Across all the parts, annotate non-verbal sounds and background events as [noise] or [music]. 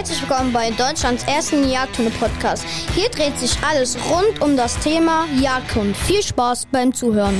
Herzlich willkommen bei Deutschlands ersten Jagdhunde-Podcast. Hier dreht sich alles rund um das Thema Jagdhund. Viel Spaß beim Zuhören.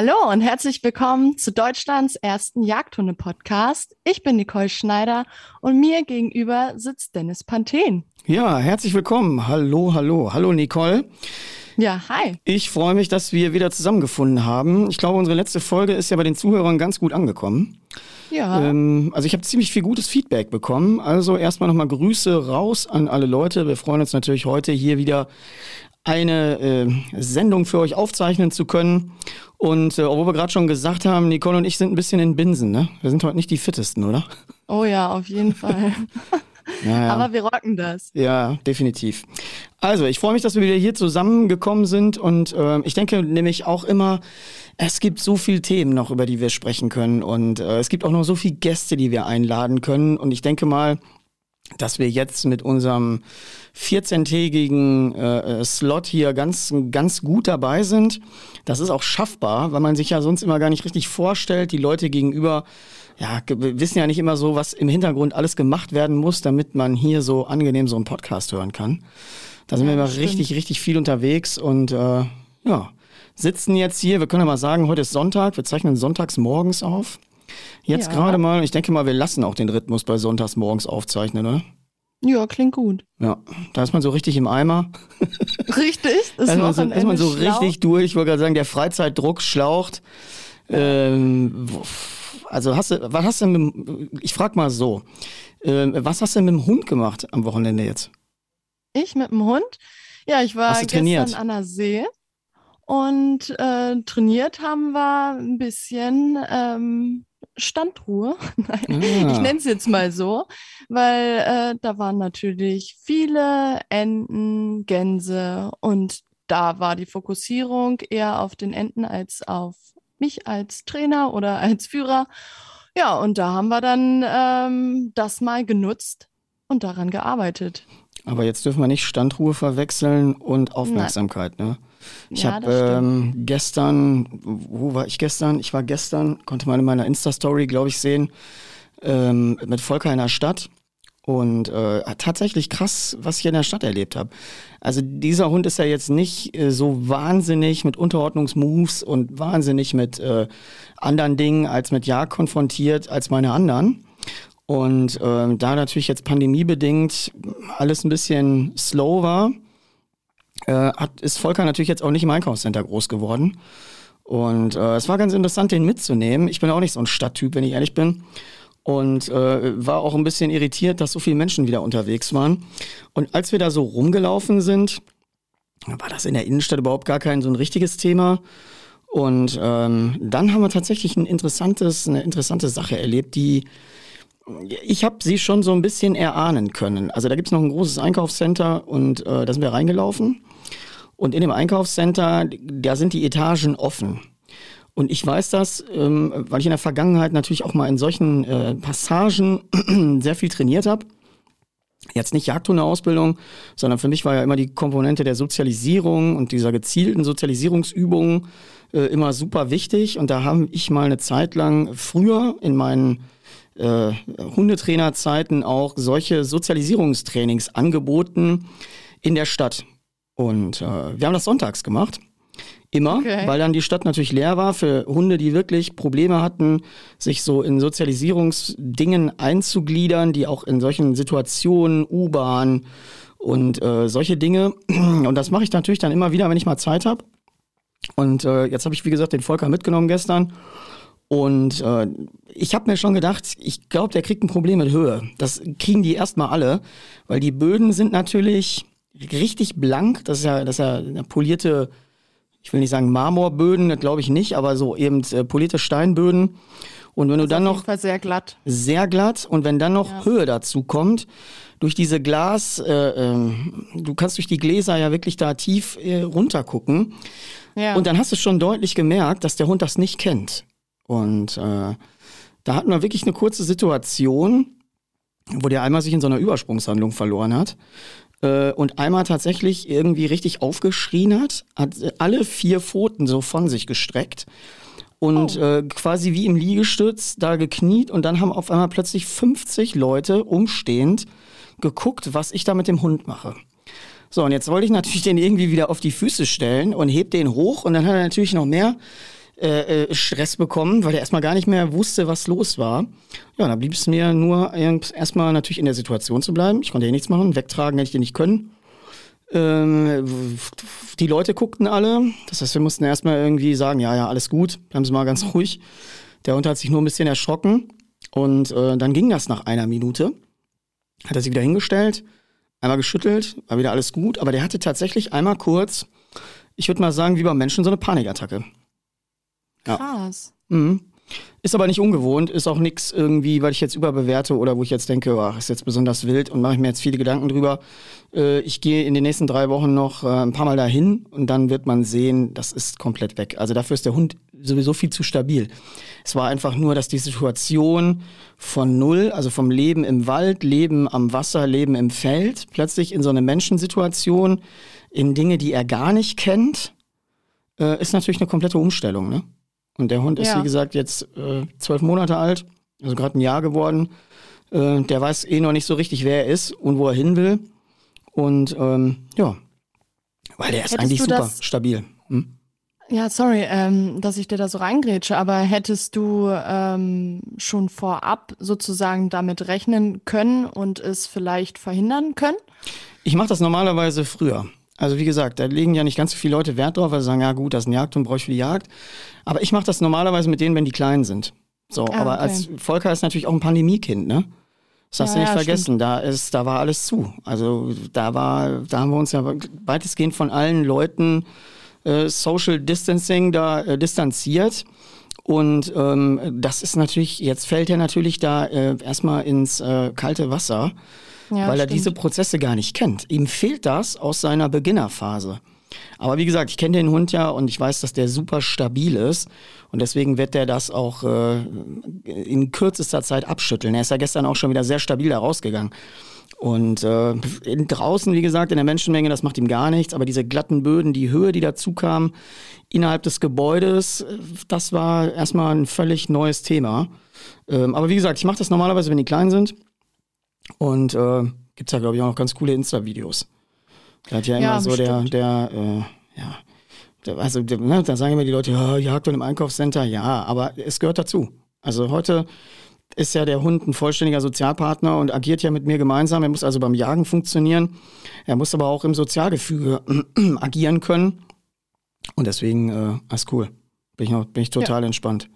Hallo und herzlich willkommen zu Deutschlands ersten Jagdhunde-Podcast. Ich bin Nicole Schneider und mir gegenüber sitzt Dennis Panthen. Ja, herzlich willkommen. Hallo, hallo. Hallo, Nicole. Ja, hi. Ich freue mich, dass wir wieder zusammengefunden haben. Ich glaube, unsere letzte Folge ist ja bei den Zuhörern ganz gut angekommen. Ja. Ähm, also ich habe ziemlich viel gutes Feedback bekommen. Also erstmal nochmal Grüße raus an alle Leute. Wir freuen uns natürlich heute hier wieder eine äh, Sendung für euch aufzeichnen zu können. Und äh, obwohl wir gerade schon gesagt haben, Nicole und ich sind ein bisschen in Binsen, ne? Wir sind heute nicht die fittesten, oder? Oh ja, auf jeden Fall. [laughs] Ja, ja. Aber wir rocken das. Ja, definitiv. Also, ich freue mich, dass wir wieder hier zusammengekommen sind und äh, ich denke nämlich auch immer, es gibt so viele Themen noch, über die wir sprechen können und äh, es gibt auch noch so viele Gäste, die wir einladen können und ich denke mal, dass wir jetzt mit unserem 14-tägigen äh, Slot hier ganz, ganz gut dabei sind. Das ist auch schaffbar, weil man sich ja sonst immer gar nicht richtig vorstellt. Die Leute gegenüber ja, wissen ja nicht immer so, was im Hintergrund alles gemacht werden muss, damit man hier so angenehm so einen Podcast hören kann. Da sind Ja, wir immer stimmt. richtig, richtig viel unterwegs und äh, ja, sitzen jetzt hier. Wir können ja mal sagen, heute ist Sonntag. Wir zeichnen sonntags morgens auf. Jetzt Ja. gerade mal, ich denke mal, wir lassen auch den Rhythmus bei sonntags morgens aufzeichnen, oder? Ja, klingt gut. Ja, da ist man so richtig im Eimer. Richtig? [laughs] Das Da ist man so, ist man so richtig durch. Ich wollte gerade sagen, der Freizeitdruck schlaucht. Ähm, also hast du, was hast du mit, dem- ich frag mal so, ähm, was hast du mit dem Hund gemacht am Wochenende jetzt? Ich mit dem Hund? Ja, ich war du trainiert? gestern an der See und äh, trainiert haben wir ein bisschen ähm, Standruhe. [laughs] Nein, Ah. ich nenne es jetzt mal so, weil äh, da waren natürlich viele Enten, Gänse und da war die Fokussierung eher auf den Enten als auf mich als Trainer oder [laughs] als Führer. Ja, und da haben wir dann ähm, das mal genutzt und daran gearbeitet. Aber jetzt dürfen wir nicht Standruhe verwechseln und Aufmerksamkeit, ne? Ich Ja, habe ähm, gestern, wo war ich gestern? Ich war gestern, konnte man in meiner Insta-Story, glaube ich, sehen, ähm, mit Volker in der Stadt. Und äh, tatsächlich krass, was ich in der Stadt erlebt habe. Also dieser Hund ist ja jetzt nicht äh, so wahnsinnig mit Unterordnungsmoves und wahnsinnig mit äh, anderen Dingen als mit Jagd konfrontiert als meine anderen. Und ähm, da natürlich jetzt pandemiebedingt alles ein bisschen slow war, äh, hat, ist Volker natürlich jetzt auch nicht im Einkaufscenter groß geworden. Und äh, es war ganz interessant, den mitzunehmen. Ich bin auch nicht so ein Stadttyp, wenn ich ehrlich bin. Und äh, war auch ein bisschen irritiert, dass so viele Menschen wieder unterwegs waren. Und als wir da so rumgelaufen sind, war das in der Innenstadt überhaupt gar kein so ein richtiges Thema. Und ähm, dann haben wir tatsächlich ein interessantes, eine interessante Sache erlebt, die ich habe sie schon so ein bisschen erahnen können. Also da gibt's noch ein großes Einkaufscenter und äh, da sind wir reingelaufen. Und in dem Einkaufscenter, da sind die Etagen offen. Und ich weiß das, ähm, weil ich in der Vergangenheit natürlich auch mal in solchen äh, Passagen [clears throat] sehr viel trainiert habe. Jetzt nicht Jagdhundeausbildung, sondern für mich war ja immer die Komponente der Sozialisierung und dieser gezielten Sozialisierungsübungen äh, immer super wichtig. Und da habe ich mal eine Zeit lang früher in meinen äh, Hundetrainerzeiten auch solche Sozialisierungstrainings angeboten in der Stadt. Und äh, wir haben das sonntags gemacht. Immer, Okay. weil dann die Stadt natürlich leer war für Hunde, die wirklich Probleme hatten, sich so in Sozialisierungsdingen einzugliedern, die auch in solchen Situationen, U-Bahn und äh, solche Dinge. [clears throat] Und das mache ich natürlich dann immer wieder, wenn ich mal Zeit habe. Und äh, jetzt habe ich, wie gesagt, den Volker mitgenommen gestern. Und äh, ich habe mir schon gedacht, ich glaube, der kriegt ein Problem mit Höhe. Das kriegen die erstmal alle, weil die Böden sind natürlich richtig blank. Das ist ja, das ist ja eine polierte, ich will nicht sagen Marmorböden, das glaube ich nicht, aber so eben äh, polierte Steinböden. Und wenn du dann auf noch jeden Fall sehr glatt. sehr glatt und wenn dann noch Ja. Höhe dazu kommt, durch diese Glas, äh, ähm, du kannst durch die Gläser ja wirklich da tief äh, runtergucken. Ja. Und dann hast du schon deutlich gemerkt, dass der Hund das nicht kennt. Und äh, da hatten wir wirklich eine kurze Situation, wo der einmal sich in so einer Übersprungshandlung verloren hat äh, und einmal tatsächlich irgendwie richtig aufgeschrien hat, hat alle vier Pfoten so von sich gestreckt und äh, quasi wie im Liegestütz da gekniet und dann haben auf einmal plötzlich 50 Leute umstehend geguckt, was ich da mit dem Hund mache. So, und jetzt wollte ich natürlich den irgendwie wieder auf die Füße stellen und heb den hoch und dann hat er natürlich noch mehr äh, äh, Stress bekommen, weil er erstmal gar nicht mehr wusste, was los war. Ja, dann blieb es mir nur erstmal natürlich in der Situation zu bleiben. Ich konnte ja nichts machen, wegtragen hätte ich den nicht können. Ähm, die Leute guckten alle. Das heißt, wir mussten erstmal irgendwie sagen, ja, ja, alles gut, bleiben Sie mal ganz [laughs] ruhig. Der Hund hat sich nur ein bisschen erschrocken. Und äh, dann ging das nach einer Minute. Hat er sich wieder hingestellt, einmal geschüttelt, war wieder alles gut. Aber der hatte tatsächlich einmal kurz, ich würde mal sagen, wie beim Menschen, so eine Panikattacke. Ja. Krass. Mhm. Ist aber nicht ungewohnt, ist auch nichts irgendwie, weil ich jetzt überbewerte oder wo ich jetzt denke, ach, ist jetzt besonders wild und mache ich mir jetzt viele Gedanken drüber. Äh, ich gehe in den nächsten drei Wochen noch äh, ein paar Mal dahin und dann wird man sehen, das ist komplett weg. Also dafür ist der Hund sowieso viel zu stabil. Es war einfach nur, dass die Situation von null, also vom Leben im Wald, Leben am Wasser, Leben im Feld, plötzlich in so eine Menschensituation, in Dinge, die er gar nicht kennt, äh, ist natürlich eine komplette Umstellung, ne? Und der Hund ist, Ja. wie gesagt, jetzt äh, zwölf Monate alt, also gerade ein Jahr geworden. Äh, der weiß eh noch nicht so richtig, wer er ist und wo er hin will. Und ähm, ja, weil der ist Hättest eigentlich super das- stabil. Hm? Ja, sorry, ähm, dass ich dir da so reingrätsche, aber hättest du ähm, schon vorab sozusagen damit rechnen können und es vielleicht verhindern können? Ich mache das normalerweise früher. Also wie gesagt, da legen ja nicht ganz so viele Leute Wert drauf, weil sie sagen, ja gut, das ist ein Jagdhund, brauche ich für die Jagd. Aber ich mache das normalerweise mit denen, wenn die klein sind. So, Ah, aber okay. als Volker ist natürlich auch ein Pandemiekind, ne? Das hast Ja, du nicht ja, vergessen. Da ist, da war alles zu. Also da war, da haben wir uns ja weitestgehend von allen Leuten äh, Social Distancing da äh, distanziert. Und ähm, das ist natürlich, jetzt fällt er natürlich da äh, erstmal ins äh, kalte Wasser Ja, weil er stimmt. diese Prozesse gar nicht kennt. Ihm fehlt das aus seiner Beginnerphase. Aber wie gesagt, ich kenne den Hund ja und ich weiß, dass der super stabil ist. Und deswegen wird der das auch äh, in kürzester Zeit abschütteln. Er ist ja gestern auch schon wieder sehr stabil da rausgegangen. Und äh, in, draußen, wie gesagt, in der Menschenmenge, das macht ihm gar nichts. Aber diese glatten Böden, die Höhe, die dazu kam, innerhalb des Gebäudes, das war erstmal ein völlig neues Thema. Ähm, aber wie gesagt, ich mache das normalerweise, wenn die klein sind. Und äh, gibt's ja, glaube ich, auch noch ganz coole Insta-Videos. Da hat ja immer Ja, so der, bestimmt. der, äh, ja, der, also der, ne, da sagen immer die Leute, ja, Jagd im Einkaufscenter, ja, aber es gehört dazu. Also heute ist ja der Hund ein vollständiger Sozialpartner und agiert ja mit mir gemeinsam. Er muss also beim Jagen funktionieren. Er muss aber auch im Sozialgefüge [clears throat] agieren können. Und deswegen, äh, alles cool. Bin ich, noch, bin ich total entspannt.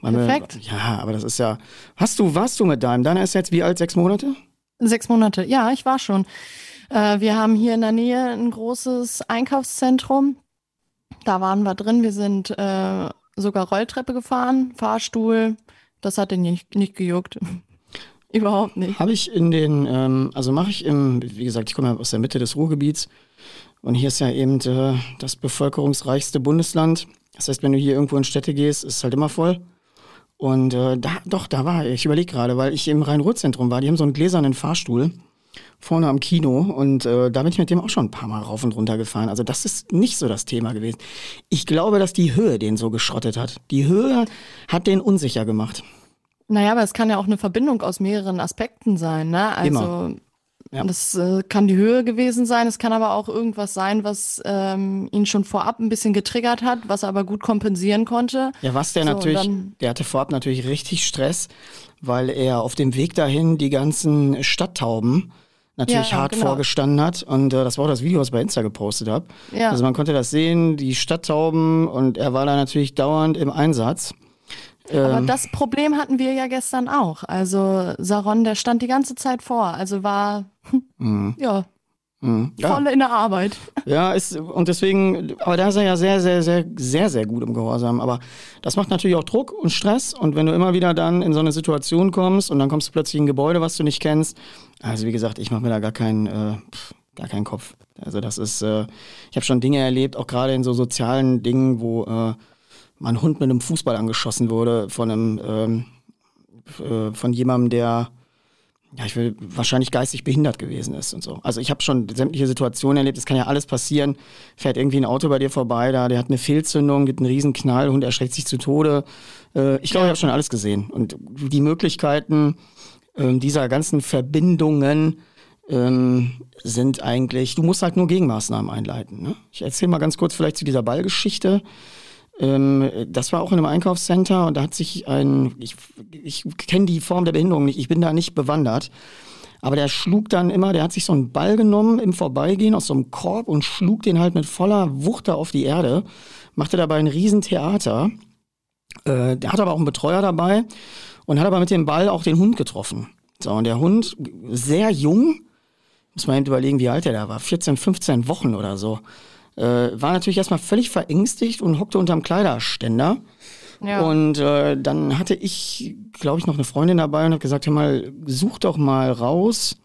Weil wir- Perfekt. ja, aber das ist ja. Hast du, warst du mit deinem? Deiner ist jetzt wie alt? Sechs Monate? Sechs Monate, ja, ich war schon. Äh, wir haben hier in der Nähe ein großes Einkaufszentrum. Da waren wir drin. Wir sind äh, sogar Rolltreppe gefahren, Fahrstuhl. Das hat den nicht, nicht gejuckt. [laughs] Überhaupt nicht. Habe ich in den, ähm, also mache ich im, wie gesagt, ich komme ja aus der Mitte des Ruhrgebiets und hier ist ja eben äh, das bevölkerungsreichste Bundesland. Das heißt, wenn du hier irgendwo in Städte gehst, ist es halt immer voll. Und äh, da, doch, da war ich. Ich überlege gerade, weil ich im Rhein-Ruhr-Zentrum war. Die haben so einen gläsernen Fahrstuhl vorne am Kino und äh, da bin ich mit dem auch schon ein paar Mal rauf und runter gefahren. Also das ist nicht so das Thema gewesen. Ich glaube, dass die Höhe den so geschrottet hat. Die Höhe hat den unsicher gemacht. Naja, aber es kann ja auch eine Verbindung aus mehreren Aspekten sein, ne? Also Immer. Ja. das äh, kann die Höhe gewesen sein, es kann aber auch irgendwas sein, was ähm, ihn schon vorab ein bisschen getriggert hat, was er aber gut kompensieren konnte. Ja, was der So, natürlich, der hatte vorab natürlich richtig Stress, weil er auf dem Weg dahin die ganzen Stadttauben natürlich Ja, hart genau. vorgestanden hat. Und äh, das war auch das Video, was ich bei Insta gepostet habe. Ja. Also man konnte das sehen, die Stadttauben und er war da natürlich dauernd im Einsatz. Aber Ähm, das Problem hatten wir ja gestern auch. Also Saron, der stand die ganze Zeit vor. Also war, Mhm. ja, Mhm. Ja. Voll in der Arbeit. Ja, ist, und deswegen, aber da ist er ja sehr, sehr, sehr, sehr, sehr gut im Gehorsam. Aber das macht natürlich auch Druck und Stress. Und wenn du immer wieder dann in so eine Situation kommst und dann kommst du plötzlich in ein Gebäude, was du nicht kennst. Also wie gesagt, ich mache mir da gar keinen, äh, gar keinen Kopf. Also das ist, äh, ich habe schon Dinge erlebt, auch gerade in so sozialen Dingen, wo äh, mein Hund mit einem Fußball angeschossen wurde von einem, ähm, äh, von jemandem, der ja, ich will wahrscheinlich geistig behindert gewesen ist und so. Also ich habe schon sämtliche Situationen erlebt, es kann ja alles passieren. Fährt irgendwie ein Auto bei dir vorbei, da der hat eine Fehlzündung, gibt einen riesen Knall, Hund erschreckt sich zu Tode. Äh, ich glaube, ich habe schon alles gesehen. Und die Möglichkeiten ähm, dieser ganzen Verbindungen ähm, sind eigentlich, du musst halt nur Gegenmaßnahmen einleiten. Ne? Ich erzähle mal ganz kurz vielleicht zu dieser Ballgeschichte. Ähm, das war auch in einem Einkaufscenter und da hat sich ein, ich, ich kenne die Form der Behinderung nicht, ich bin da nicht bewandert. Aber der schlug dann immer, der hat sich so einen Ball genommen im Vorbeigehen aus so einem Korb und schlug den halt mit voller Wucht da auf die Erde, machte dabei ein Riesentheater. Äh, der hat aber auch einen Betreuer dabei und hat aber mit dem Ball auch den Hund getroffen. So, und der Hund, sehr jung, muss man überlegen, wie alt er da war, 14, 15 Wochen oder so äh, war natürlich erstmal völlig verängstigt und hockte unterm Kleiderständer. Ja. Und äh, dann hatte ich, glaube ich, noch eine Freundin dabei und habe gesagt, hör mal, such doch mal raus,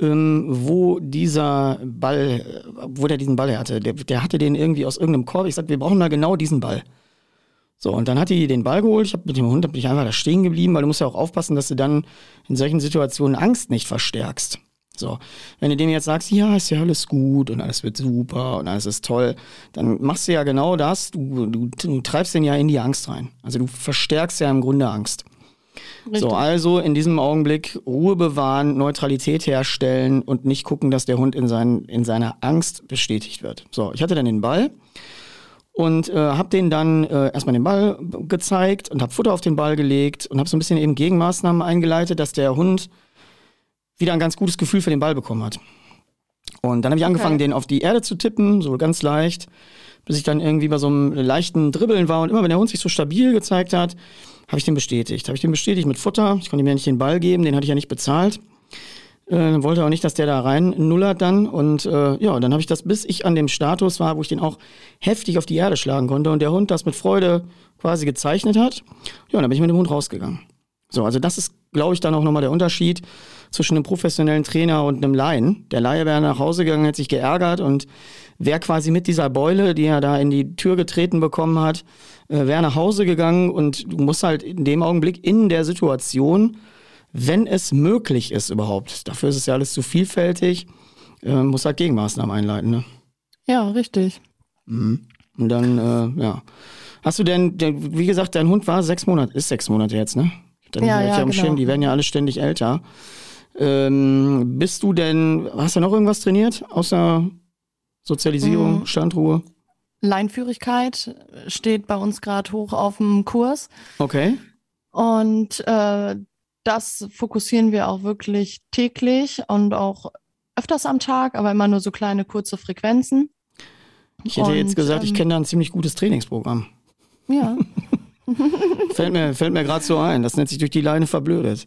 ähm, wo dieser Ball, wo der diesen Ball hatte. Der, der hatte den irgendwie aus irgendeinem Korb. Ich sagte, wir brauchen mal genau diesen Ball. So, und dann hat die den Ball geholt. Ich habe mit dem Hund bin ich einfach da stehen geblieben, weil du musst ja auch aufpassen, dass du dann in solchen Situationen Angst nicht verstärkst. So, wenn du dem jetzt sagst, ja, ist ja alles gut und alles wird super und alles ist toll, dann machst du ja genau das. Du, du, du treibst den ja in die Angst rein. Also du verstärkst ja im Grunde Angst. Richtig. So, also in diesem Augenblick Ruhe bewahren, Neutralität herstellen und nicht gucken, dass der Hund in, sein, in seiner Angst bestätigt wird. So, ich hatte dann den Ball und äh, habe den dann äh, erstmal den Ball gezeigt und habe Futter auf den Ball gelegt und habe so ein bisschen eben Gegenmaßnahmen eingeleitet, dass der Hund wieder ein ganz gutes Gefühl für den Ball bekommen hat. Und dann habe ich angefangen, okay. den auf die Erde zu tippen, so ganz leicht, bis ich dann irgendwie bei so einem leichten Dribbeln war. Und immer wenn der Hund sich so stabil gezeigt hat, habe ich den bestätigt. Habe ich den bestätigt mit Futter. Ich konnte ihm ja nicht den Ball geben, den hatte ich ja nicht bezahlt. Äh, wollte auch nicht, dass der da rein nullert dann. Und äh, ja, dann habe ich das, bis ich an dem Status war, wo ich den auch heftig auf die Erde schlagen konnte und der Hund das mit Freude quasi gezeichnet hat. Ja, dann bin ich mit dem Hund rausgegangen. So, also das ist, glaube ich, dann auch nochmal der Unterschied zwischen einem professionellen Trainer und einem Laien. Der Laie wäre nach Hause gegangen, hätte sich geärgert und wäre quasi mit dieser Beule, die er da in die Tür getreten bekommen hat, äh, wäre nach Hause gegangen und du musst halt in dem Augenblick in der Situation, wenn es möglich ist überhaupt, dafür ist es ja alles zu vielfältig, äh, muss halt Gegenmaßnahmen einleiten. Ne? Ja, richtig. Mhm. Und dann, äh, ja. Hast du denn, denn, wie gesagt, dein Hund war sechs Monate, ist sechs Monate jetzt, ne? Dann ja, ja, am genau. Schirm, die werden ja alle ständig älter. Ähm, bist du denn, hast du noch irgendwas trainiert außer Sozialisierung, mhm. Standruhe? Leinführigkeit steht bei uns gerade hoch auf dem Kurs. Okay. Und äh, das fokussieren wir auch wirklich täglich und auch öfters am Tag, aber immer nur so kleine kurze Frequenzen. Ich hätte und, jetzt gesagt, ähm, ich kenne da ein ziemlich gutes Trainingsprogramm. Ja. [laughs] [laughs] fällt mir, fällt mir gerade so ein. Das nennt sich durch die Leine verblödet.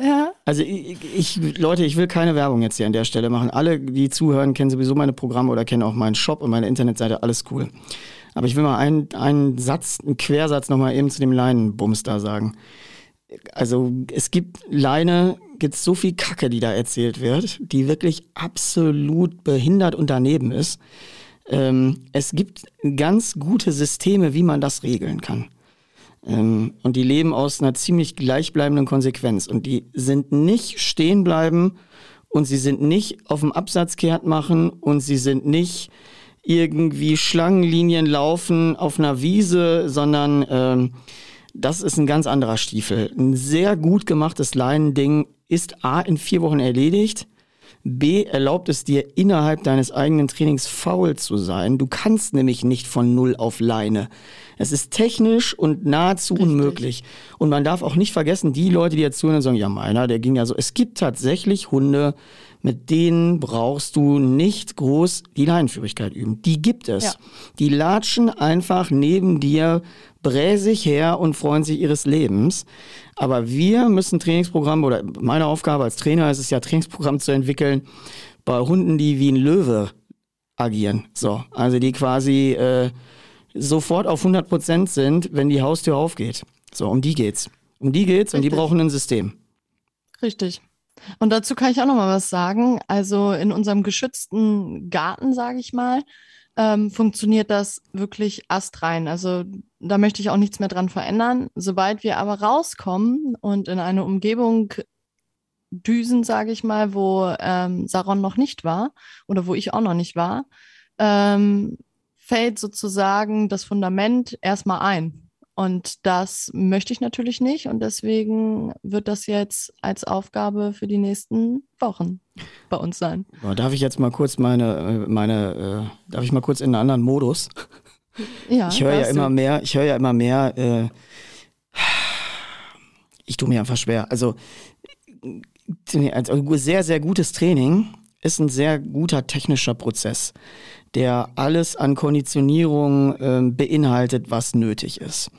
Ja. Also ich, ich, Leute, ich will keine Werbung jetzt hier an der Stelle machen. Alle, die zuhören, kennen sowieso meine Programme oder kennen auch meinen Shop und meine Internetseite. Alles cool. Aber ich will mal einen, einen Satz, einen Quersatz nochmal eben zu dem Leinenbums da sagen. Also es gibt Leine, gibt so viel Kacke, die da erzählt wird, die wirklich absolut behindert und daneben ist. Ähm, es gibt ganz gute Systeme, wie man das regeln kann. Ähm, und die leben aus einer ziemlich gleichbleibenden Konsequenz. Und die sind nicht stehen bleiben und sie sind nicht auf dem Absatz kehrt machen und sie sind nicht irgendwie Schlangenlinien laufen auf einer Wiese, sondern ähm, das ist ein ganz anderer Stiefel. Ein sehr gut gemachtes Leinending ist A in vier Wochen erledigt. B erlaubt es dir innerhalb deines eigenen Trainings faul zu sein. Du kannst nämlich nicht von Null auf Leine. Es ist technisch und nahezu Richtig. unmöglich. Und man darf auch nicht vergessen, die Leute, die jetzt zuhören sagen, ja meiner, der ging ja so. Es gibt tatsächlich Hunde, mit denen brauchst du nicht groß die Leinenführigkeit üben. Die gibt es. Ja. Die latschen einfach neben dir bräsig her und freuen sich ihres Lebens. Aber wir müssen Trainingsprogramm oder meine Aufgabe als Trainer ist es ja, Trainingsprogramm zu entwickeln bei Hunden, die wie ein Löwe agieren. So, also die quasi äh, sofort auf 100 Prozent sind, wenn die Haustür aufgeht. So, um die geht's. Um die geht's Richtig. und die brauchen ein System. Richtig. Und dazu kann ich auch noch mal was sagen. Also in unserem geschützten Garten, sage ich mal, ähm, funktioniert das wirklich astrein. Also da möchte ich auch nichts mehr dran verändern. Sobald wir aber rauskommen und in eine Umgebung düsen, sage ich mal, wo ähm, Saron noch nicht war oder wo ich auch noch nicht war, ähm, fällt sozusagen das Fundament erstmal ein. Und das möchte ich natürlich nicht. Und deswegen wird das jetzt als Aufgabe für die nächsten Wochen bei uns sein. Darf ich jetzt mal kurz meine, äh, meine, äh, darf ich mal kurz in einen anderen Modus? Ja. Ich höre ja immer mehr, ich höre ja immer mehr, äh, ich tue mir einfach schwer. Also, also sehr, sehr gutes Training ist ein sehr guter technischer Prozess der alles an Konditionierung ähm, beinhaltet, was nötig ist.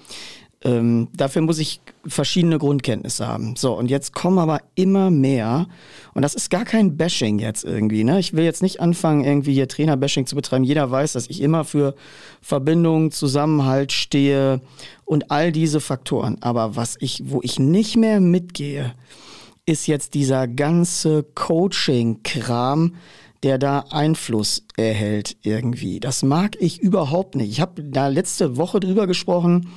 Ähm, dafür muss ich verschiedene Grundkenntnisse haben. So, und jetzt kommen aber immer mehr, und das ist gar kein Bashing jetzt irgendwie, ne? Ich will jetzt nicht anfangen, irgendwie hier Trainer-Bashing zu betreiben. Jeder weiß, dass ich immer für Verbindung, Zusammenhalt stehe und all diese Faktoren. Aber was ich, wo ich nicht mehr mitgehe, ist jetzt dieser ganze Coaching-Kram, der da Einfluss erhält irgendwie. Das mag ich überhaupt nicht. Ich habe da letzte Woche drüber gesprochen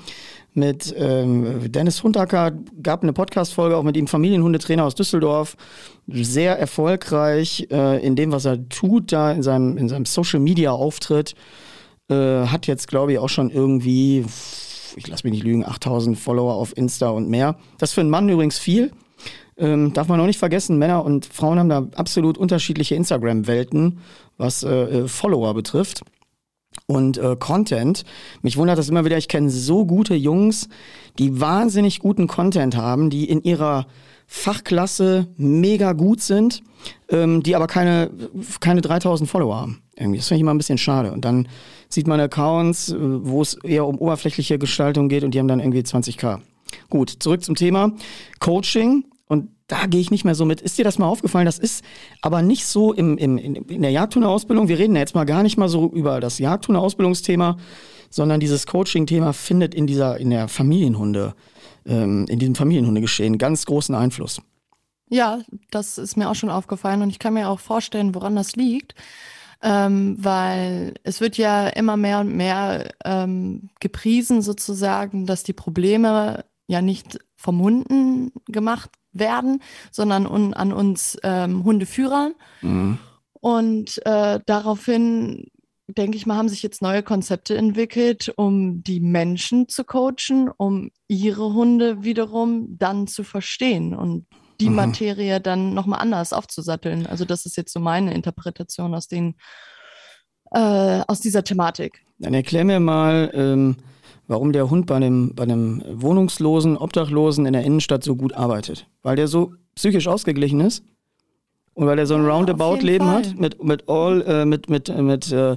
mit ähm, Dennis Hundacker, gab eine Podcast-Folge auch mit ihm, Familienhundetrainer aus Düsseldorf. Sehr erfolgreich äh, in dem, was er tut, da in seinem, in seinem Social-Media-Auftritt. Äh, hat jetzt, glaube ich, auch schon irgendwie, ich lasse mich nicht lügen, 8000 Follower auf Insta und mehr. Das ist für einen Mann übrigens viel. Ähm, darf man auch nicht vergessen, Männer und Frauen haben da absolut unterschiedliche Instagram-Welten, was äh, äh, Follower betrifft. Und äh, Content. Mich wundert das immer wieder, ich kenne so gute Jungs, die wahnsinnig guten Content haben, die in ihrer Fachklasse mega gut sind, ähm, die aber keine, keine 3000 Follower haben. Irgendwie. Das finde ich immer ein bisschen schade. Und dann sieht man Accounts, äh, wo es eher um oberflächliche Gestaltung geht und die haben dann irgendwie 20k. Gut, zurück zum Thema. Coaching und da gehe ich nicht mehr so mit. Ist dir das mal aufgefallen? Das ist aber nicht so im, im, in der Jagdhunde-Ausbildung. Wir reden jetzt mal gar nicht mal so über das Jagdhunde-Ausbildungsthema, sondern dieses Coaching-Thema findet in dieser, in der Familienhunde, ähm, in diesem Familienhundegeschehen ganz großen Einfluss. Ja, das ist mir auch schon aufgefallen und ich kann mir auch vorstellen, woran das liegt. Ähm, weil es wird ja immer mehr und mehr ähm, gepriesen sozusagen, dass die Probleme ja nicht vom Hunden gemacht werden, sondern un, an uns ähm, Hundeführern. Mhm. Und äh, daraufhin, denke ich mal, haben sich jetzt neue Konzepte entwickelt, um die Menschen zu coachen, um ihre Hunde wiederum dann zu verstehen und die mhm. Materie dann nochmal anders aufzusatteln. Also das ist jetzt so meine Interpretation aus den äh, aus dieser Thematik. Dann erklär mir mal, ähm, warum der Hund bei einem, bei einem Wohnungslosen, Obdachlosen in der Innenstadt so gut arbeitet. Weil der so psychisch ausgeglichen ist und weil er so ein ja, Roundabout-Leben hat mit, mit all, äh, mit, mit, äh, mit äh,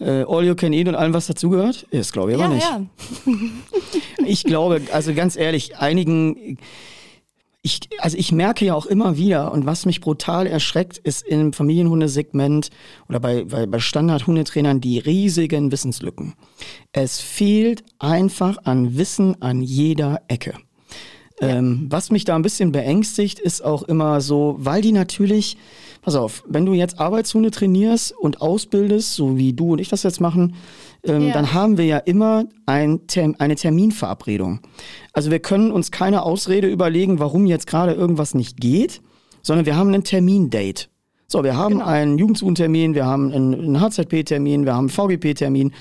äh, All You Can Eat und allem, was dazugehört? Das glaube ich aber nicht. Ja. [laughs] ich glaube, also ganz ehrlich, einigen ich, also ich merke ja auch immer wieder, und was mich brutal erschreckt, ist im Familienhundesegment oder bei, bei, bei Standard-Hundetrainern die riesigen Wissenslücken. Es fehlt einfach an Wissen an jeder Ecke. Ja. Ähm, was mich da ein bisschen beängstigt, ist auch immer so, weil die natürlich, pass auf, wenn du jetzt Arbeitshunde trainierst und ausbildest, so wie du und ich das jetzt machen, ähm, ja. dann haben wir ja immer ein eine Terminverabredung. Also wir können uns keine Ausrede überlegen, warum jetzt gerade irgendwas nicht geht, sondern wir haben einen Termindate. So, wir haben genau. einen Jugendsuchentermin, wir haben einen HZP-Termin, wir haben einen VGP-Termin.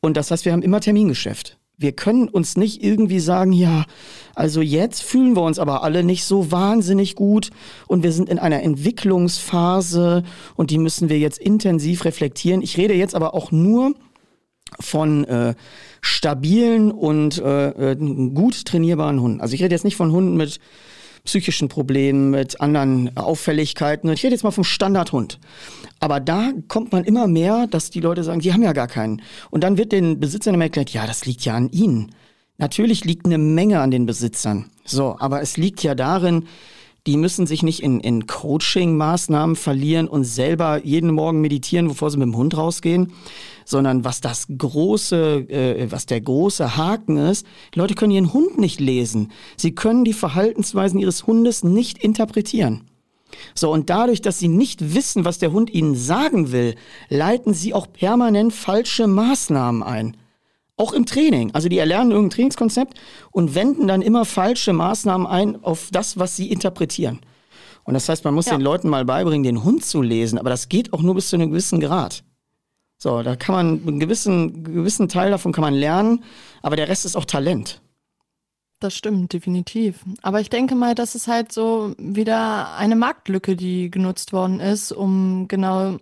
Und das heißt, wir haben immer Termingeschäft. Wir können uns nicht irgendwie sagen, ja, also jetzt fühlen wir uns aber alle nicht so wahnsinnig gut und wir sind in einer Entwicklungsphase und die müssen wir jetzt intensiv reflektieren. Ich rede jetzt aber auch nur von äh, stabilen und äh, äh, gut trainierbaren Hunden. Also ich rede jetzt nicht von Hunden mit psychischen Problemen, mit anderen Auffälligkeiten. Ich rede jetzt mal vom Standardhund. Aber da kommt man immer mehr, dass die Leute sagen, die haben ja gar keinen. Und dann wird den Besitzern immer erklärt, ja, das liegt ja an ihnen. Natürlich liegt eine Menge an den Besitzern. So, aber es liegt ja darin, die müssen sich nicht in, in Coaching-Maßnahmen verlieren und selber jeden Morgen meditieren, bevor sie mit dem Hund rausgehen, sondern was das große, äh, was der große Haken ist, die Leute können ihren Hund nicht lesen. Sie können die Verhaltensweisen ihres Hundes nicht interpretieren. So, und dadurch, dass sie nicht wissen, was der Hund ihnen sagen will, leiten sie auch permanent falsche Maßnahmen ein. Auch im Training. Also die erlernen irgendein Trainingskonzept und wenden dann immer falsche Maßnahmen ein auf das, was sie interpretieren. Und das heißt, man muss ja. den Leuten mal beibringen, den Hund zu lesen, aber das geht auch nur bis zu einem gewissen Grad. So, da kann man einen gewissen, gewissen Teil davon kann man lernen, aber der Rest ist auch Talent. Das stimmt, definitiv. Aber ich denke mal, das ist halt so wieder eine Marktlücke, die genutzt worden ist, um genau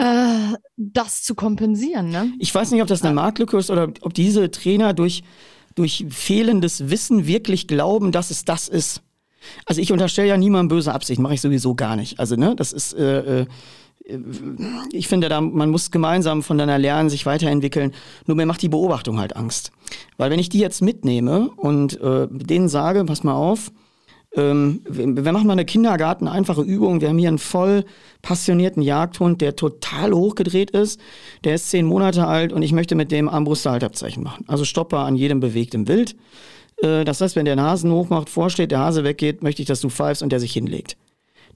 äh, das zu kompensieren. Ne? Ich weiß nicht, ob das eine Marktlücke ist oder ob diese Trainer durch, durch fehlendes Wissen wirklich glauben, dass es das ist. Also ich unterstelle ja niemandem böse Absicht, mache ich sowieso gar nicht. Also ne, das ist äh, äh ich finde, da, man muss gemeinsam voneinander lernen, sich weiterentwickeln. Nur mir macht die Beobachtung halt Angst. Weil wenn ich die jetzt mitnehme und äh, denen sage, pass mal auf, ähm, wir machen mal eine Kindergarten einfache Übung. Wir haben hier einen voll passionierten Jagdhund, der total hochgedreht ist. Der ist zehn Monate alt und ich möchte mit dem Armbrusthaltabzeichen machen. Also Stopper an jedem bewegtem Wild. Äh, das heißt, wenn der Nasen hochmacht, vorsteht, der Hase weggeht, möchte ich, dass du pfeifst und der sich hinlegt.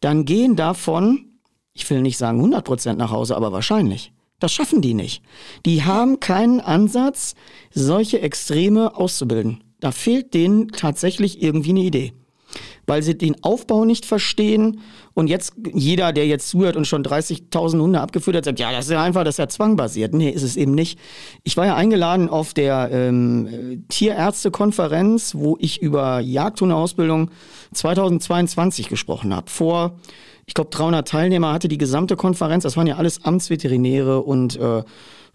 Dann gehen davon, ich will nicht sagen 100 Prozent nach Hause, aber wahrscheinlich. Das schaffen die nicht. Die haben keinen Ansatz, solche Extreme auszubilden. Da fehlt denen tatsächlich irgendwie eine Idee weil sie den Aufbau nicht verstehen. Und jetzt jeder, der jetzt zuhört und schon 30.000 Hunde abgeführt hat, sagt, ja, das ist ja einfach, das ist ja zwangbasiert. Nee, ist es eben nicht. Ich war ja eingeladen auf der ähm, Tierärztekonferenz, wo ich über Jagdhundeausbildung 2022 gesprochen habe. Vor ich glaube, 300 Teilnehmer hatte die gesamte Konferenz. Das waren ja alles Amtsveterinäre und äh,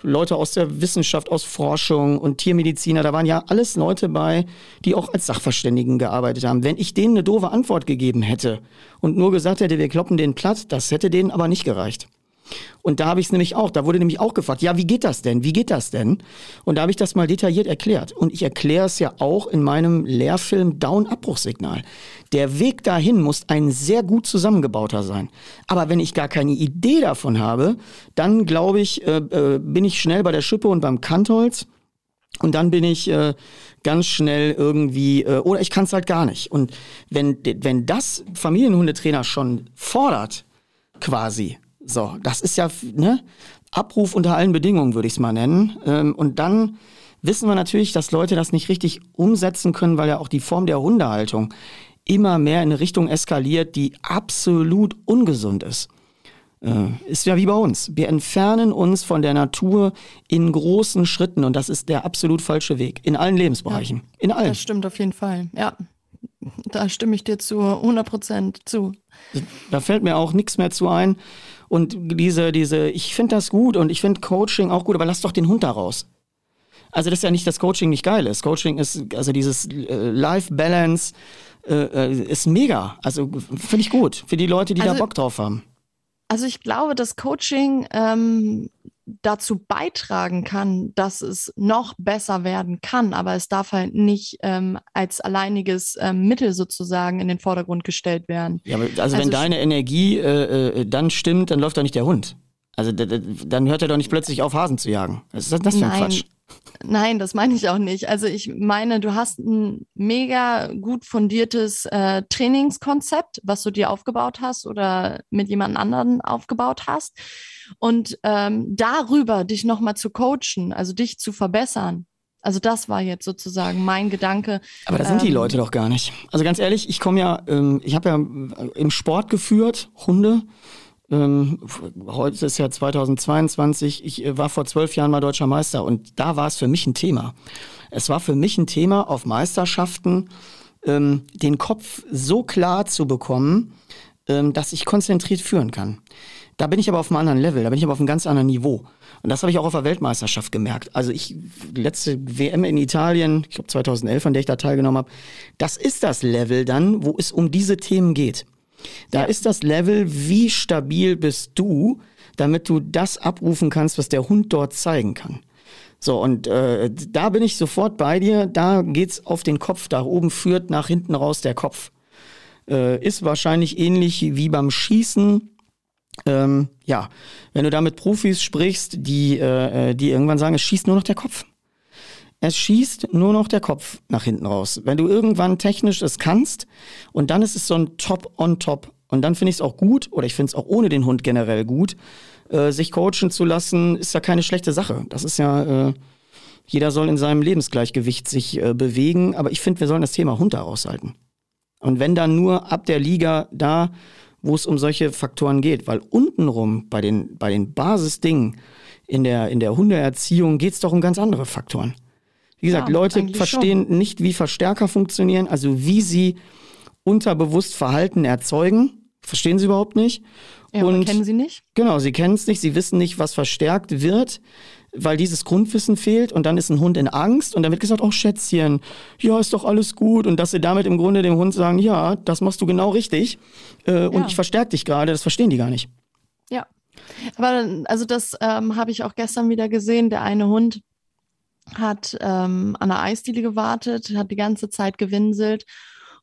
Leute aus der Wissenschaft, aus Forschung und Tiermediziner, da waren ja alles Leute bei, die auch als Sachverständigen gearbeitet haben. Wenn ich denen eine doofe Antwort gegeben hätte und nur gesagt hätte, wir kloppen den platt, das hätte denen aber nicht gereicht. Und da habe ich es nämlich auch, da wurde nämlich auch gefragt, ja, wie geht das denn? Wie geht das denn? Und da habe ich das mal detailliert erklärt. Und ich erkläre es ja auch in meinem Lehrfilm Down-Abbruchsignal. Der Weg dahin muss ein sehr gut zusammengebauter sein. Aber wenn ich gar keine Idee davon habe, dann glaube ich, äh, äh, bin ich schnell bei der Schippe und beim Kantholz. Und dann bin ich äh, ganz schnell irgendwie, äh, oder ich kann es halt gar nicht. Und wenn, wenn das Familienhundetrainer schon fordert, quasi, so, das ist ja, ne? Abruf unter allen Bedingungen, würde ich es mal nennen. Ähm, und dann wissen wir natürlich, dass Leute das nicht richtig umsetzen können, weil ja auch die Form der Hundehaltung immer mehr in eine Richtung eskaliert, die absolut ungesund ist. Äh, ist ja wie bei uns. Wir entfernen uns von der Natur in großen Schritten und das ist der absolut falsche Weg. In allen Lebensbereichen. Ja, in allen. Das stimmt auf jeden Fall. Ja. Da stimme ich dir zu 100 Prozent zu. Da fällt mir auch nichts mehr zu ein. Und diese, diese, ich finde das gut und ich finde Coaching auch gut, aber lass doch den Hund da raus. Also das ist ja nicht, dass Coaching nicht geil ist. Coaching ist, also dieses äh, Life Balance äh, äh, ist mega. Also finde ich gut für die Leute, die also, da Bock drauf haben. Also ich glaube, dass Coaching ähm, dazu beitragen kann, dass es noch besser werden kann, aber es darf halt nicht ähm, als alleiniges ähm, Mittel sozusagen in den Vordergrund gestellt werden. Ja, aber also, also wenn deine Energie äh, äh, dann stimmt, dann läuft doch nicht der Hund. Also dann hört er doch nicht plötzlich auf, Hasen zu jagen. Was ist das für ein Nein. Quatsch? Nein, das meine ich auch nicht. Also ich meine, du hast ein mega gut fundiertes äh, Trainingskonzept, was du dir aufgebaut hast oder mit jemand anderen aufgebaut hast. Und ähm, darüber dich nochmal zu coachen, also dich zu verbessern. Also das war jetzt sozusagen mein Gedanke. Aber da sind ähm, die Leute doch gar nicht. Also ganz ehrlich, ich komme ja, ähm, ich habe ja im Sport geführt, Hunde. Ähm, heute ist ja 2022. Ich äh, war vor zwölf Jahren mal deutscher Meister und da war es für mich ein Thema. Es war für mich ein Thema, auf Meisterschaften ähm, den Kopf so klar zu bekommen, ähm, dass ich konzentriert führen kann. Da bin ich aber auf einem anderen Level, da bin ich aber auf einem ganz anderen Niveau. Und das habe ich auch auf der Weltmeisterschaft gemerkt. Also ich, letzte WM in Italien, ich glaube 2011, an der ich da teilgenommen habe, das ist das Level dann, wo es um diese Themen geht. Da ja. ist das Level, wie stabil bist du, damit du das abrufen kannst, was der Hund dort zeigen kann. So, und äh, da bin ich sofort bei dir. Da geht's auf den Kopf. Da oben führt nach hinten raus der Kopf. Äh, ist wahrscheinlich ähnlich wie beim Schießen. Ähm, ja, wenn du da mit Profis sprichst, die, äh, die irgendwann sagen, es schießt nur noch der Kopf. Es schießt nur noch der Kopf nach hinten raus. Wenn du irgendwann technisch es kannst und dann ist es so ein Top on Top. Und dann finde ich es auch gut, oder ich finde es auch ohne den Hund generell gut, äh, sich coachen zu lassen, ist ja keine schlechte Sache. Das ist ja, äh, jeder soll in seinem Lebensgleichgewicht sich äh, bewegen, aber ich finde, wir sollen das Thema Hund da raushalten. Und wenn dann nur ab der Liga da, wo es um solche Faktoren geht, weil untenrum bei den, bei den Basisdingen in der, in der Hundeerziehung geht es doch um ganz andere Faktoren. Wie gesagt, ja, Leute verstehen schon. nicht, wie Verstärker funktionieren, also wie sie unterbewusst Verhalten erzeugen. Verstehen sie überhaupt nicht. Ja, und kennen sie nicht? Genau, sie kennen es nicht, sie wissen nicht, was verstärkt wird, weil dieses Grundwissen fehlt und dann ist ein Hund in Angst und dann wird gesagt, oh Schätzchen, ja, ist doch alles gut und dass sie damit im Grunde dem Hund sagen, ja, das machst du genau richtig äh, und ich verstärke dich gerade, das verstehen die gar nicht. Ja, aber also das ähm, habe ich auch gestern wieder gesehen, der eine Hund hat ähm, an der Eisdiele gewartet, hat die ganze Zeit gewinselt